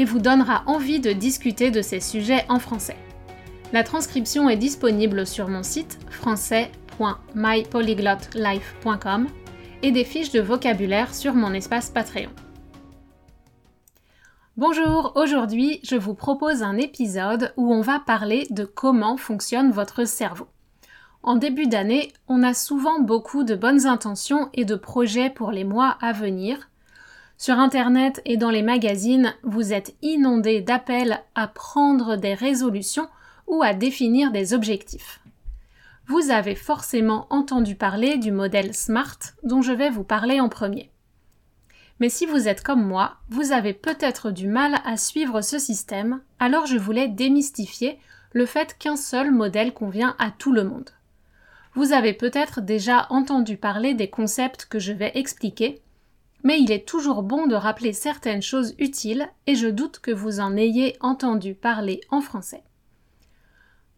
et vous donnera envie de discuter de ces sujets en français. La transcription est disponible sur mon site français.mypolyglotlife.com et des fiches de vocabulaire sur mon espace Patreon. Bonjour, aujourd'hui je vous propose un épisode où on va parler de comment fonctionne votre cerveau. En début d'année, on a souvent beaucoup de bonnes intentions et de projets pour les mois à venir, sur Internet et dans les magazines, vous êtes inondé d'appels à prendre des résolutions ou à définir des objectifs. Vous avez forcément entendu parler du modèle SMART dont je vais vous parler en premier. Mais si vous êtes comme moi, vous avez peut-être du mal à suivre ce système, alors je voulais démystifier le fait qu'un seul modèle convient à tout le monde. Vous avez peut-être déjà entendu parler des concepts que je vais expliquer, mais il est toujours bon de rappeler certaines choses utiles et je doute que vous en ayez entendu parler en français.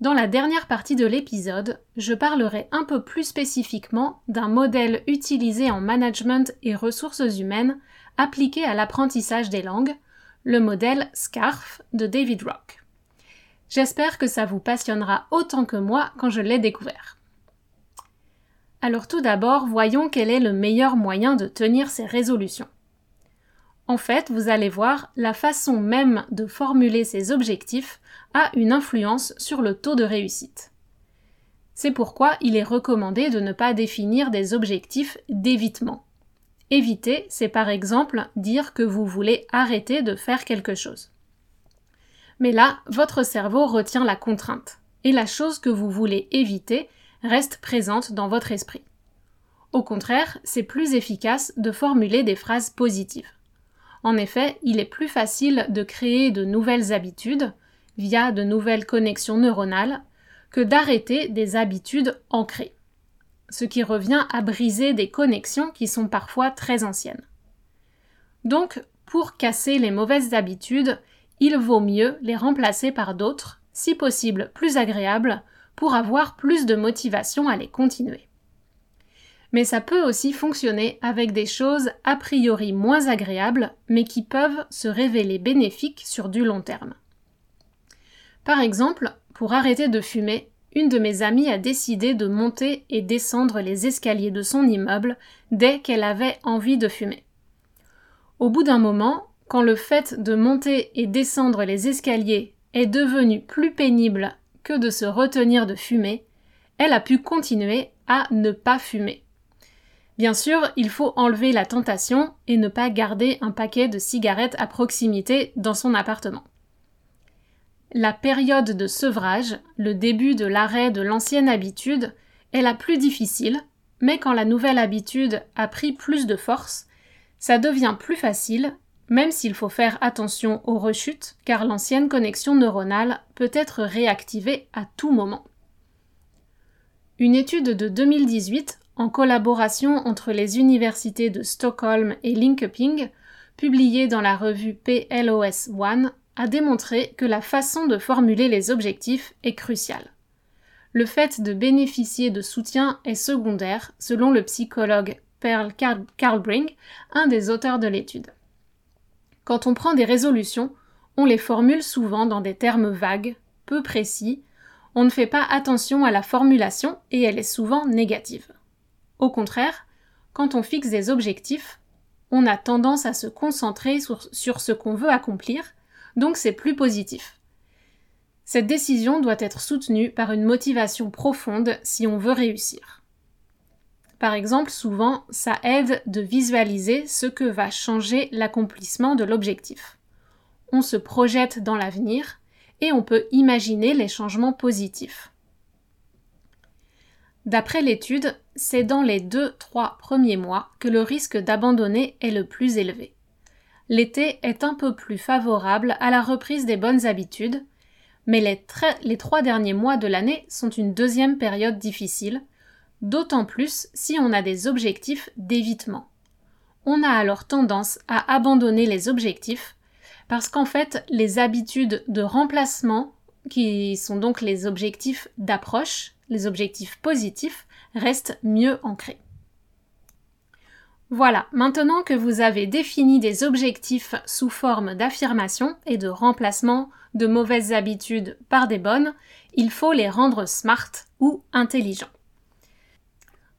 Dans la dernière partie de l'épisode, je parlerai un peu plus spécifiquement d'un modèle utilisé en management et ressources humaines appliqué à l'apprentissage des langues, le modèle SCARF de David Rock. J'espère que ça vous passionnera autant que moi quand je l'ai découvert. Alors tout d'abord, voyons quel est le meilleur moyen de tenir ces résolutions. En fait, vous allez voir, la façon même de formuler ces objectifs a une influence sur le taux de réussite. C'est pourquoi il est recommandé de ne pas définir des objectifs d'évitement. Éviter, c'est par exemple dire que vous voulez arrêter de faire quelque chose. Mais là, votre cerveau retient la contrainte, et la chose que vous voulez éviter, reste présente dans votre esprit. Au contraire, c'est plus efficace de formuler des phrases positives. En effet, il est plus facile de créer de nouvelles habitudes via de nouvelles connexions neuronales que d'arrêter des habitudes ancrées, ce qui revient à briser des connexions qui sont parfois très anciennes. Donc, pour casser les mauvaises habitudes, il vaut mieux les remplacer par d'autres, si possible plus agréables, pour avoir plus de motivation à les continuer. Mais ça peut aussi fonctionner avec des choses a priori moins agréables, mais qui peuvent se révéler bénéfiques sur du long terme. Par exemple, pour arrêter de fumer, une de mes amies a décidé de monter et descendre les escaliers de son immeuble dès qu'elle avait envie de fumer. Au bout d'un moment, quand le fait de monter et descendre les escaliers est devenu plus pénible que de se retenir de fumer, elle a pu continuer à ne pas fumer. Bien sûr, il faut enlever la tentation et ne pas garder un paquet de cigarettes à proximité dans son appartement. La période de sevrage, le début de l'arrêt de l'ancienne habitude, est la plus difficile, mais quand la nouvelle habitude a pris plus de force, ça devient plus facile même s'il faut faire attention aux rechutes, car l'ancienne connexion neuronale peut être réactivée à tout moment. Une étude de 2018, en collaboration entre les universités de Stockholm et Linköping, publiée dans la revue PLOS One, a démontré que la façon de formuler les objectifs est cruciale. Le fait de bénéficier de soutien est secondaire, selon le psychologue Pearl Carlbring, un des auteurs de l'étude. Quand on prend des résolutions, on les formule souvent dans des termes vagues, peu précis, on ne fait pas attention à la formulation et elle est souvent négative. Au contraire, quand on fixe des objectifs, on a tendance à se concentrer sur, ce qu'on veut accomplir, donc c'est plus positif. Cette décision doit être soutenue par une motivation profonde si on veut réussir. Par exemple, souvent, ça aide de visualiser ce que va changer l'accomplissement de l'objectif. On se projette dans l'avenir et on peut imaginer les changements positifs. D'après l'étude, c'est dans les 2-3 premiers mois que le risque d'abandonner est le plus élevé. L'été est un peu plus favorable à la reprise des bonnes habitudes, mais les, les trois derniers mois de l'année sont une deuxième période difficile, d'autant plus si on a des objectifs d'évitement. On a alors tendance à abandonner les objectifs parce qu'en fait, les habitudes de remplacement, qui sont donc les objectifs d'approche, les objectifs positifs, restent mieux ancrés. Voilà, maintenant que vous avez défini des objectifs sous forme d'affirmation et de remplacement de mauvaises habitudes par des bonnes, il faut les rendre smart ou intelligents.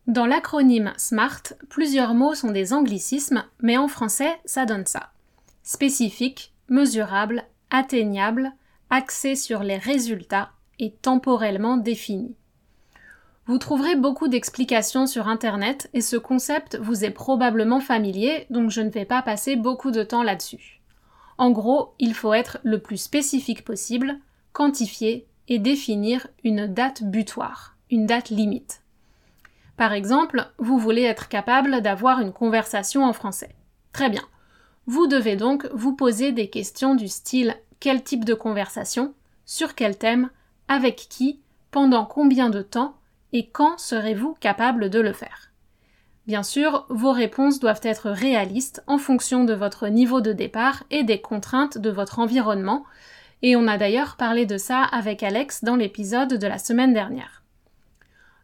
Dans l'acronyme SMART, plusieurs mots sont des anglicismes, mais en français, ça donne ça. Spécifique, mesurable, atteignable, axé sur les résultats et temporellement défini. Vous trouverez beaucoup d'explications sur Internet et ce concept vous est probablement familier, donc je ne vais pas passer beaucoup de temps là-dessus. En gros, il faut être le plus spécifique possible, quantifier et définir une date butoir, une date limite. Par exemple, vous voulez être capable d'avoir une conversation en français. Très bien. Vous devez donc vous poser des questions du style quel type de conversation, sur quel thème, avec qui, pendant combien de temps et quand serez-vous capable de le faire Bien sûr, vos réponses doivent être réalistes en fonction de votre niveau de départ et des contraintes de votre environnement, et on a d'ailleurs parlé de ça avec Alex dans l'épisode de la semaine dernière.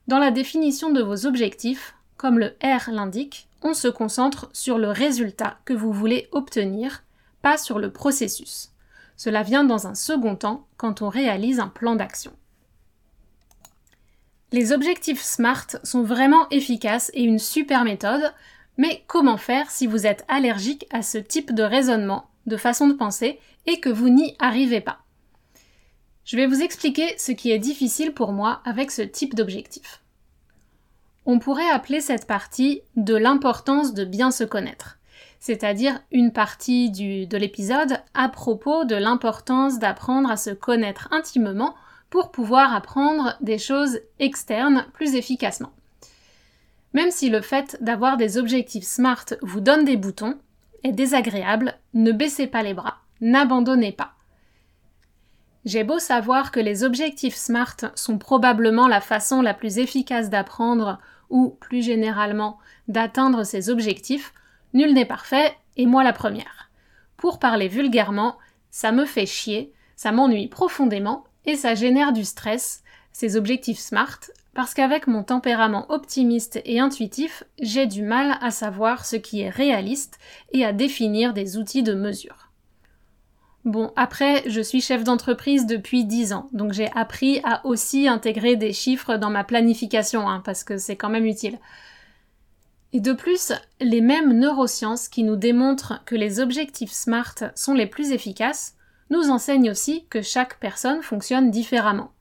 Dans la définition de vos objectifs, comme le R l'indique, on se concentre sur le résultat que vous voulez obtenir, pas sur le processus. Cela vient dans un second temps quand on réalise un plan d'action. Les objectifs SMART sont vraiment efficaces et une super méthode, mais comment faire si vous êtes allergique à ce type de raisonnement, de façon de penser, et que vous n'y arrivez pas? Je vais vous expliquer ce qui est difficile pour moi avec ce type d'objectif. On pourrait appeler cette partie de l'importance de bien se connaître, c'est-à-dire une partie de l'épisode à propos de l'importance d'apprendre à se connaître intimement pour pouvoir apprendre des choses externes plus efficacement. Même si le fait d'avoir des objectifs SMART vous donne des boutons, est désagréable, ne baissez pas les bras, n'abandonnez pas. J'ai beau savoir que les objectifs SMART sont probablement la façon la plus efficace d'apprendre ou, plus généralement, d'atteindre ces objectifs, nul n'est parfait, et moi la première. Pour parler vulgairement, ça me fait chier, ça m'ennuie profondément, et ça génère du stress, ces objectifs SMART, parce qu'avec mon tempérament optimiste et intuitif, j'ai du mal à savoir ce qui est réaliste et à définir des outils de mesure. Bon, après, je suis chef d'entreprise depuis 10 ans, donc j'ai appris à aussi intégrer des chiffres dans ma planification, hein, parce que c'est quand même utile. Et de plus, les mêmes neurosciences qui nous démontrent que les objectifs SMART sont les plus efficaces nous enseigne aussi que chaque personne fonctionne différemment.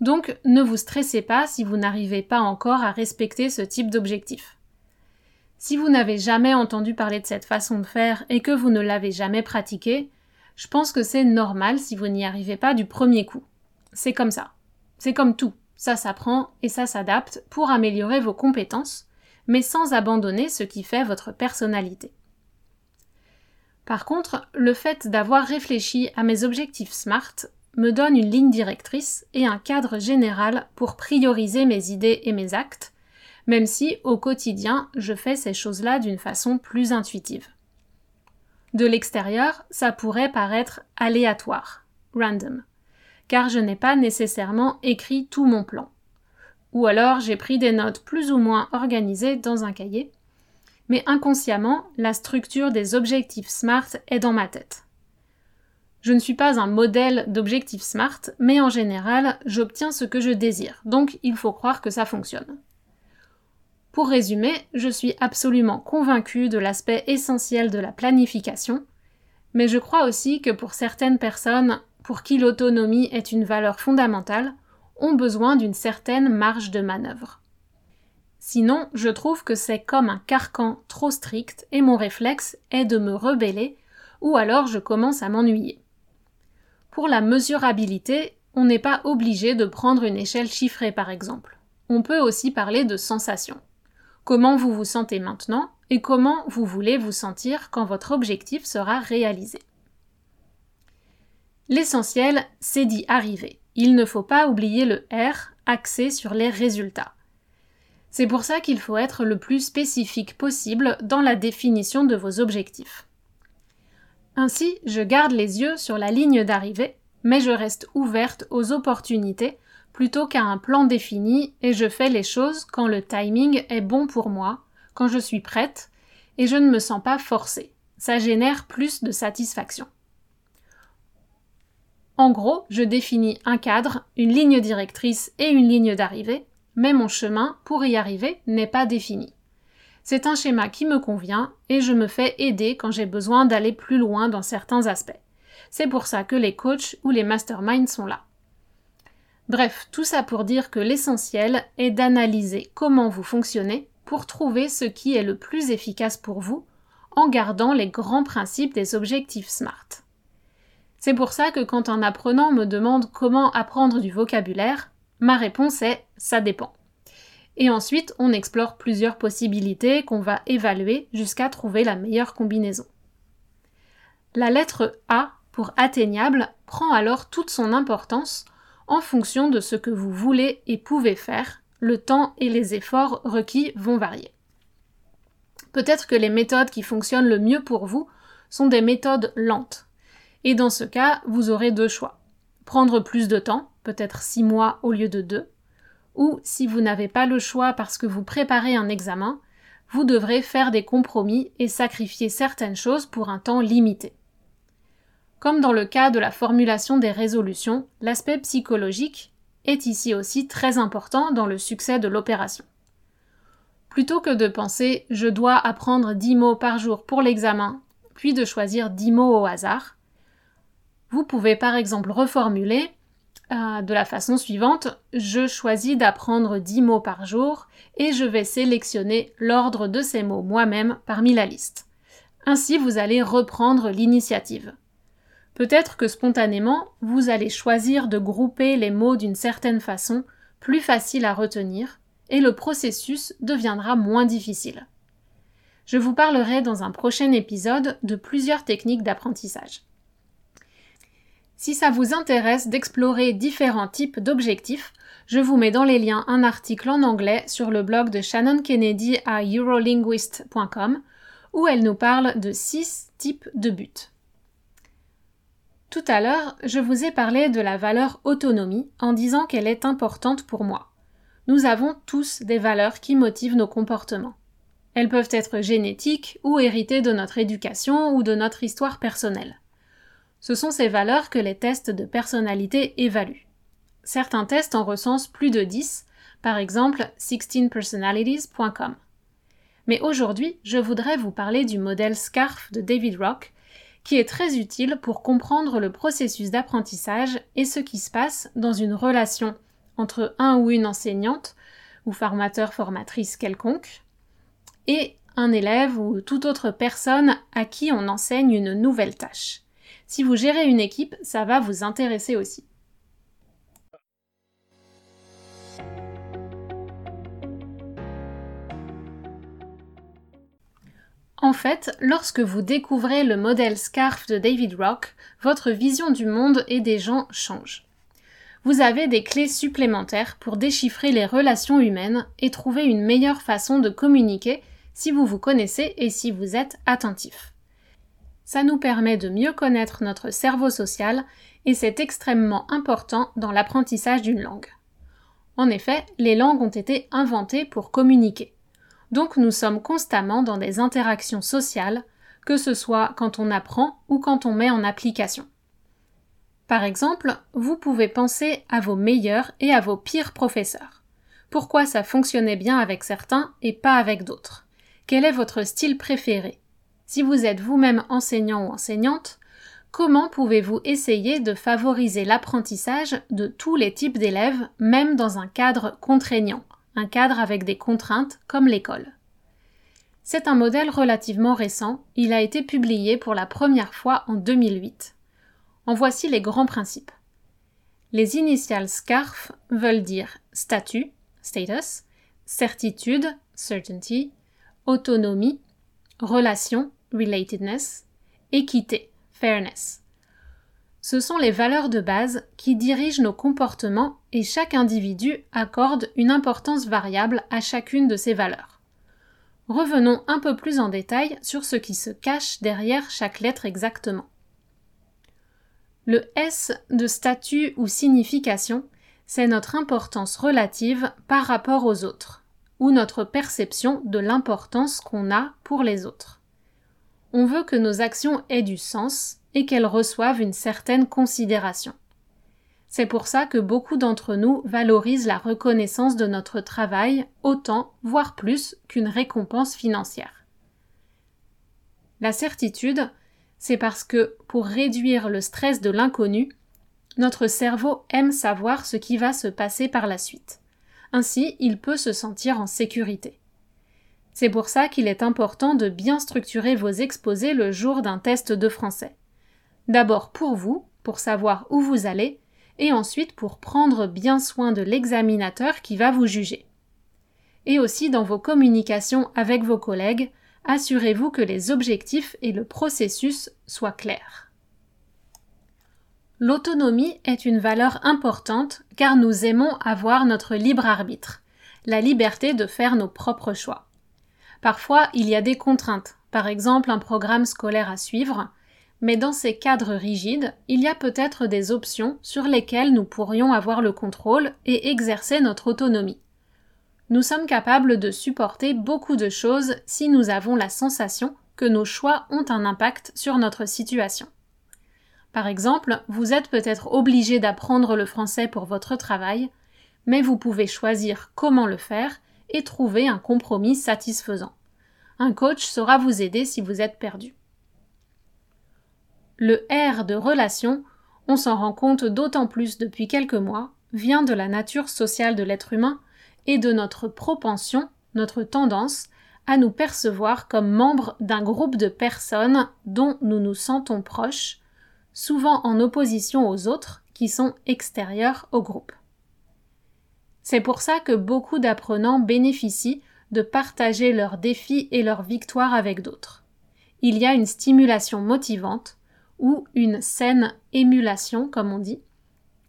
Donc ne vous stressez pas si vous n'arrivez pas encore à respecter ce type d'objectif. Si vous n'avez jamais entendu parler de cette façon de faire et que vous ne l'avez jamais pratiqué, je pense que c'est normal si vous n'y arrivez pas du premier coup. C'est comme ça. C'est comme tout. Ça s'apprend et ça s'adapte pour améliorer vos compétences, mais sans abandonner ce qui fait votre personnalité. Par contre, le fait d'avoir réfléchi à mes objectifs SMART me donne une ligne directrice et un cadre général pour prioriser mes idées et mes actes, même si au quotidien je fais ces choses-là d'une façon plus intuitive. De l'extérieur, ça pourrait paraître aléatoire, random, car je n'ai pas nécessairement écrit tout mon plan. Ou alors j'ai pris des notes plus ou moins organisées dans un cahier, mais inconsciemment, la structure des objectifs SMART est dans ma tête. Je ne suis pas un modèle d'objectif SMART, mais en général, j'obtiens ce que je désire, donc il faut croire que ça fonctionne. Pour résumer, je suis absolument convaincue de l'aspect essentiel de la planification, mais je crois aussi que pour certaines personnes, pour qui l'autonomie est une valeur fondamentale, ont besoin d'une certaine marge de manœuvre. Sinon, je trouve que c'est comme un carcan trop strict et mon réflexe est de me rebeller ou alors je commence à m'ennuyer. Pour la mesurabilité, on n'est pas obligé de prendre une échelle chiffrée par exemple. On peut aussi parler de sensations. Comment vous vous sentez maintenant et comment vous voulez vous sentir quand votre objectif sera réalisé. L'essentiel, c'est d'y arriver. Il ne faut pas oublier le R axé sur les résultats. C'est pour ça qu'il faut être le plus spécifique possible dans la définition de vos objectifs. Ainsi, je garde les yeux sur la ligne d'arrivée, mais je reste ouverte aux opportunités plutôt qu'à un plan défini et je fais les choses quand le timing est bon pour moi, quand je suis prête, et je ne me sens pas forcée. Ça génère plus de satisfaction. En gros, je définis un cadre, une ligne directrice et une ligne d'arrivée, mais mon chemin pour y arriver n'est pas défini. C'est un schéma qui me convient et je me fais aider quand j'ai besoin d'aller plus loin dans certains aspects. C'est pour ça que les coachs ou les masterminds sont là. Bref, tout ça pour dire que l'essentiel est d'analyser comment vous fonctionnez pour trouver ce qui est le plus efficace pour vous en gardant les grands principes des objectifs SMART. C'est pour ça que quand un apprenant me demande comment apprendre du vocabulaire, ma réponse est ça dépend. Et ensuite, on explore plusieurs possibilités qu'on va évaluer jusqu'à trouver la meilleure combinaison. La lettre A pour atteignable prend alors toute son importance en fonction de ce que vous voulez et pouvez faire le temps et les efforts requis vont varier. Peut-être que les méthodes qui fonctionnent le mieux pour vous sont des méthodes lentes. Et dans ce cas, vous aurez deux choix. Prendre plus de temps, peut-être six mois au lieu de deux, ou si vous n'avez pas le choix parce que vous préparez un examen, vous devrez faire des compromis et sacrifier certaines choses pour un temps limité. Comme dans le cas de la formulation des résolutions, l'aspect psychologique est ici aussi très important dans le succès de l'opération. Plutôt que de penser je dois apprendre 10 mots par jour pour l'examen, puis de choisir 10 mots au hasard, vous pouvez par exemple reformuler euh, de la façon suivante je choisis d'apprendre 10 mots par jour et je vais sélectionner l'ordre de ces mots moi-même parmi la liste. Ainsi, vous allez reprendre l'initiative. Peut-être que spontanément, vous allez choisir de grouper les mots d'une certaine façon, plus facile à retenir, et le processus deviendra moins difficile. Je vous parlerai dans un prochain épisode de plusieurs techniques d'apprentissage. Si ça vous intéresse d'explorer différents types d'objectifs, je vous mets dans les liens un article en anglais sur le blog de Shannon Kennedy à eurolinguist.com où elle nous parle de six types de buts. Tout à l'heure, je vous ai parlé de la valeur autonomie en disant qu'elle est importante pour moi. Nous avons tous des valeurs qui motivent nos comportements. Elles peuvent être génétiques ou héritées de notre éducation ou de notre histoire personnelle. Ce sont ces valeurs que les tests de personnalité évaluent. Certains tests en recensent plus de 10, par exemple 16personalities.com. Mais aujourd'hui, je voudrais vous parler du modèle SCARF de David Rock, qui est très utile pour comprendre le processus d'apprentissage et ce qui se passe dans une relation entre un ou une enseignante ou formateur formatrice quelconque et un élève ou toute autre personne à qui on enseigne une nouvelle tâche. Si vous gérez une équipe, ça va vous intéresser aussi. En fait, lorsque vous découvrez le modèle SCARF de David Rock, votre vision du monde et des gens change. Vous avez des clés supplémentaires pour déchiffrer les relations humaines et trouver une meilleure façon de communiquer si vous vous connaissez et si vous êtes attentif. Ça nous permet de mieux connaître notre cerveau social et c'est extrêmement important dans l'apprentissage d'une langue. En effet, les langues ont été inventées pour communiquer. Donc nous sommes constamment dans des interactions sociales, que ce soit quand on apprend ou quand on met en application. Par exemple, vous pouvez penser à vos meilleurs et à vos pires professeurs. Pourquoi ça fonctionnait bien avec certains et pas avec d'autres? Quel est votre style préféré? Si vous êtes vous-même enseignant ou enseignante, Comment pouvez-vous essayer de favoriser l'apprentissage de tous les types d'élèves, même dans un cadre contraignant, un cadre avec des contraintes comme l'école C'est un modèle relativement récent, il a été publié pour la première fois en 2008. En voici les grands principes. Les initiales SCARF veulent dire statut, status, certitude, certainty, autonomie, relation, relatedness, équité, fairness. Ce sont les valeurs de base qui dirigent nos comportements et chaque individu accorde une importance variable à chacune de ces valeurs. Revenons un peu plus en détail sur ce qui se cache derrière chaque lettre exactement. Le S de statut ou signification, c'est notre importance relative par rapport aux autres, ou notre perception de l'importance qu'on a pour les autres. On veut que nos actions aient du sens et qu'elles reçoivent une certaine considération. C'est pour ça que beaucoup d'entre nous valorisent la reconnaissance de notre travail autant, voire plus, qu'une récompense financière. La certitude, c'est parce que, pour réduire le stress de l'inconnu, notre cerveau aime savoir ce qui va se passer par la suite. Ainsi, il peut se sentir en sécurité. C'est pour ça qu'il est important de bien structurer vos exposés le jour d'un test de français. D'abord pour vous, pour savoir où vous allez, et ensuite pour prendre bien soin de l'examinateur qui va vous juger. Et aussi dans vos communications avec vos collègues, assurez-vous que les objectifs et le processus soient clairs. L'autonomie est une valeur importante car nous aimons avoir notre libre arbitre, la liberté de faire nos propres choix. Parfois, il y a des contraintes, par exemple un programme scolaire à suivre, mais dans ces cadres rigides, il y a peut-être des options sur lesquelles nous pourrions avoir le contrôle et exercer notre autonomie nous sommes capables de supporter beaucoup de choses si nous avons la sensation que nos choix ont un impact sur notre situation. Par exemple, vous êtes peut-être obligé d'apprendre le français pour votre travail, mais vous pouvez choisir comment le faire et trouver un compromis satisfaisant. Un coach saura vous aider si vous êtes perdu. Le R de relation, on s'en rend compte d'autant plus depuis quelques mois, vient de la nature sociale de l'être humain et de notre propension, notre tendance à nous percevoir comme membres d'un groupe de personnes dont nous nous sentons proches, souvent en opposition aux autres qui sont extérieurs au groupe. C'est pour ça que beaucoup d'apprenants bénéficient de partager leurs défis et leurs victoires avec d'autres. Il y a une stimulation motivante ou une saine émulation, comme on dit,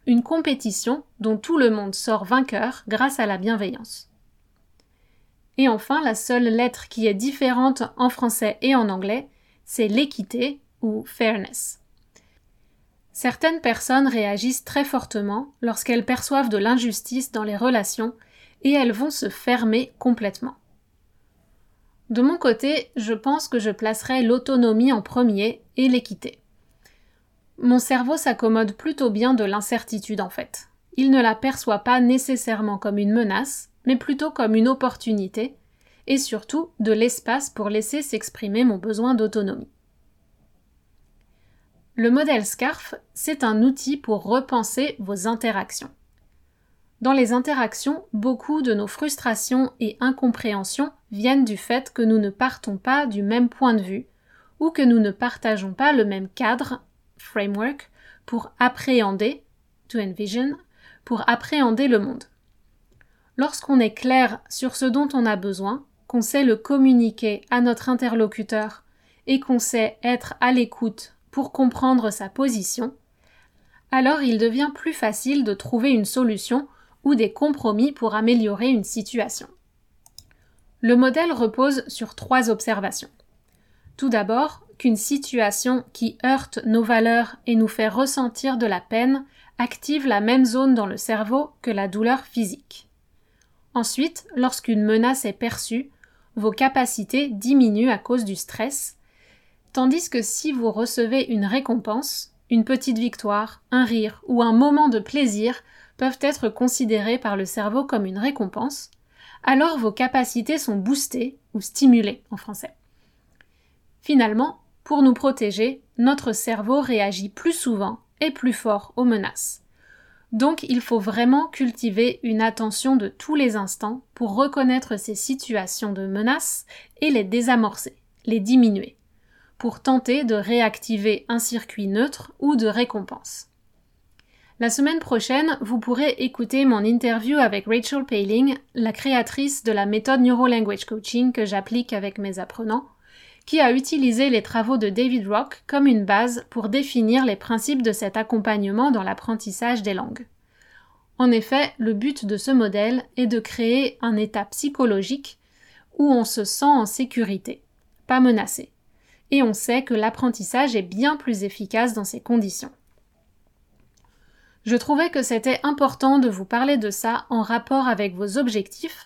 une compétition dont tout le monde sort vainqueur grâce à la bienveillance. Et enfin, la seule lettre qui est différente en français et en anglais, c'est l'équité ou fairness. Certaines personnes réagissent très fortement lorsqu'elles perçoivent de l'injustice dans les relations et elles vont se fermer complètement. De mon côté, je pense que je placerai l'autonomie en premier et l'équité. Mon cerveau s'accommode plutôt bien de l'incertitude en fait. Il ne la perçoit pas nécessairement comme une menace, mais plutôt comme une opportunité, et surtout de l'espace pour laisser s'exprimer mon besoin d'autonomie. Le modèle SCARF, c'est un outil pour repenser vos interactions. Dans les interactions, beaucoup de nos frustrations et incompréhensions viennent du fait que nous ne partons pas du même point de vue, ou que nous ne partageons pas le même cadre framework pour appréhender, to envision, pour appréhender le monde. Lorsqu'on est clair sur ce dont on a besoin, qu'on sait le communiquer à notre interlocuteur et qu'on sait être à l'écoute pour comprendre sa position, alors il devient plus facile de trouver une solution ou des compromis pour améliorer une situation. Le modèle repose sur trois observations. Tout d'abord, qu'une situation qui heurte nos valeurs et nous fait ressentir de la peine active la même zone dans le cerveau que la douleur physique. Ensuite, lorsqu'une menace est perçue, vos capacités diminuent à cause du stress, tandis que si vous recevez une récompense, une petite victoire, un rire ou un moment de plaisir peuvent être considérés par le cerveau comme une récompense, alors vos capacités sont boostées ou stimulées en français. Finalement, pour nous protéger, notre cerveau réagit plus souvent et plus fort aux menaces. Donc il faut vraiment cultiver une attention de tous les instants pour reconnaître ces situations de menaces et les désamorcer, les diminuer, pour tenter de réactiver un circuit neutre ou de récompense. La semaine prochaine, vous pourrez écouter mon interview avec Rachel Paling, la créatrice de la méthode Neuro Language Coaching que j'applique avec mes apprenants, qui a utilisé les travaux de David Rock comme une base pour définir les principes de cet accompagnement dans l'apprentissage des langues. En effet, le but de ce modèle est de créer un état psychologique où on se sent en sécurité, pas menacé. Et on sait que l'apprentissage est bien plus efficace dans ces conditions. Je trouvais que c'était important de vous parler de ça en rapport avec vos objectifs,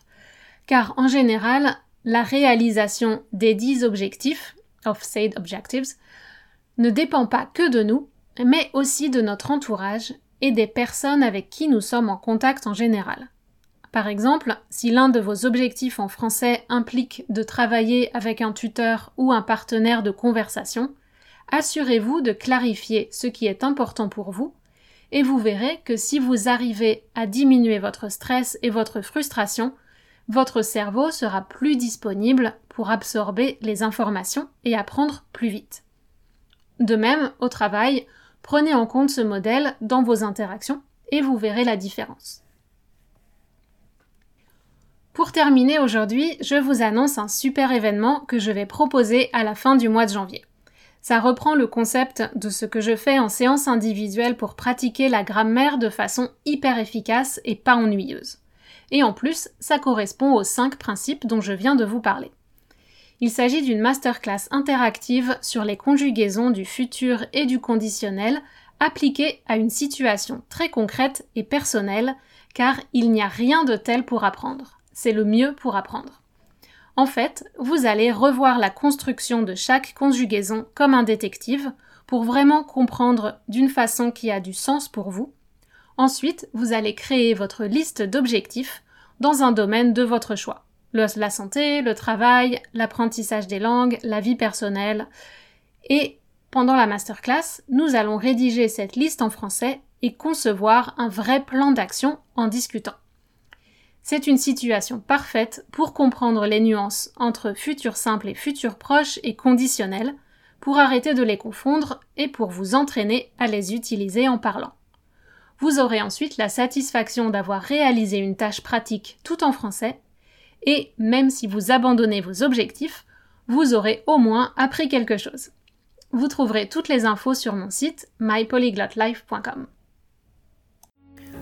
car en général, la réalisation des 10 objectifs, of said objectives, ne dépend pas que de nous, mais aussi de notre entourage et des personnes avec qui nous sommes en contact en général. Par exemple, si l'un de vos objectifs en français implique de travailler avec un tuteur ou un partenaire de conversation, assurez-vous de clarifier ce qui est important pour vous et vous verrez que si vous arrivez à diminuer votre stress et votre frustration, votre cerveau sera plus disponible pour absorber les informations et apprendre plus vite. De même, au travail, prenez en compte ce modèle dans vos interactions et vous verrez la différence. Pour terminer aujourd'hui, je vous annonce un super événement que je vais proposer à la fin du mois de janvier. Ça reprend le concept de ce que je fais en séance individuelle pour pratiquer la grammaire de façon hyper efficace et pas ennuyeuse. Et en plus, ça correspond aux cinq principes dont je viens de vous parler. Il s'agit d'une masterclass interactive sur les conjugaisons du futur et du conditionnel appliquées à une situation très concrète et personnelle, car il n'y a rien de tel pour apprendre. C'est le mieux pour apprendre. En fait, vous allez revoir la construction de chaque conjugaison comme un détective pour vraiment comprendre d'une façon qui a du sens pour vous. Ensuite, vous allez créer votre liste d'objectifs dans un domaine de votre choix. la santé, le travail, l'apprentissage des langues, la vie personnelle. Et pendant la masterclass, nous allons rédiger cette liste en français et concevoir un vrai plan d'action en discutant. C'est une situation parfaite pour comprendre les nuances entre futur simple et futur proche et conditionnel, pour arrêter de les confondre et pour vous entraîner à les utiliser en parlant. Vous aurez ensuite la satisfaction d'avoir réalisé une tâche pratique tout en français, et même si vous abandonnez vos objectifs, vous aurez au moins appris quelque chose. Vous trouverez toutes les infos sur mon site mypolyglotlife.com.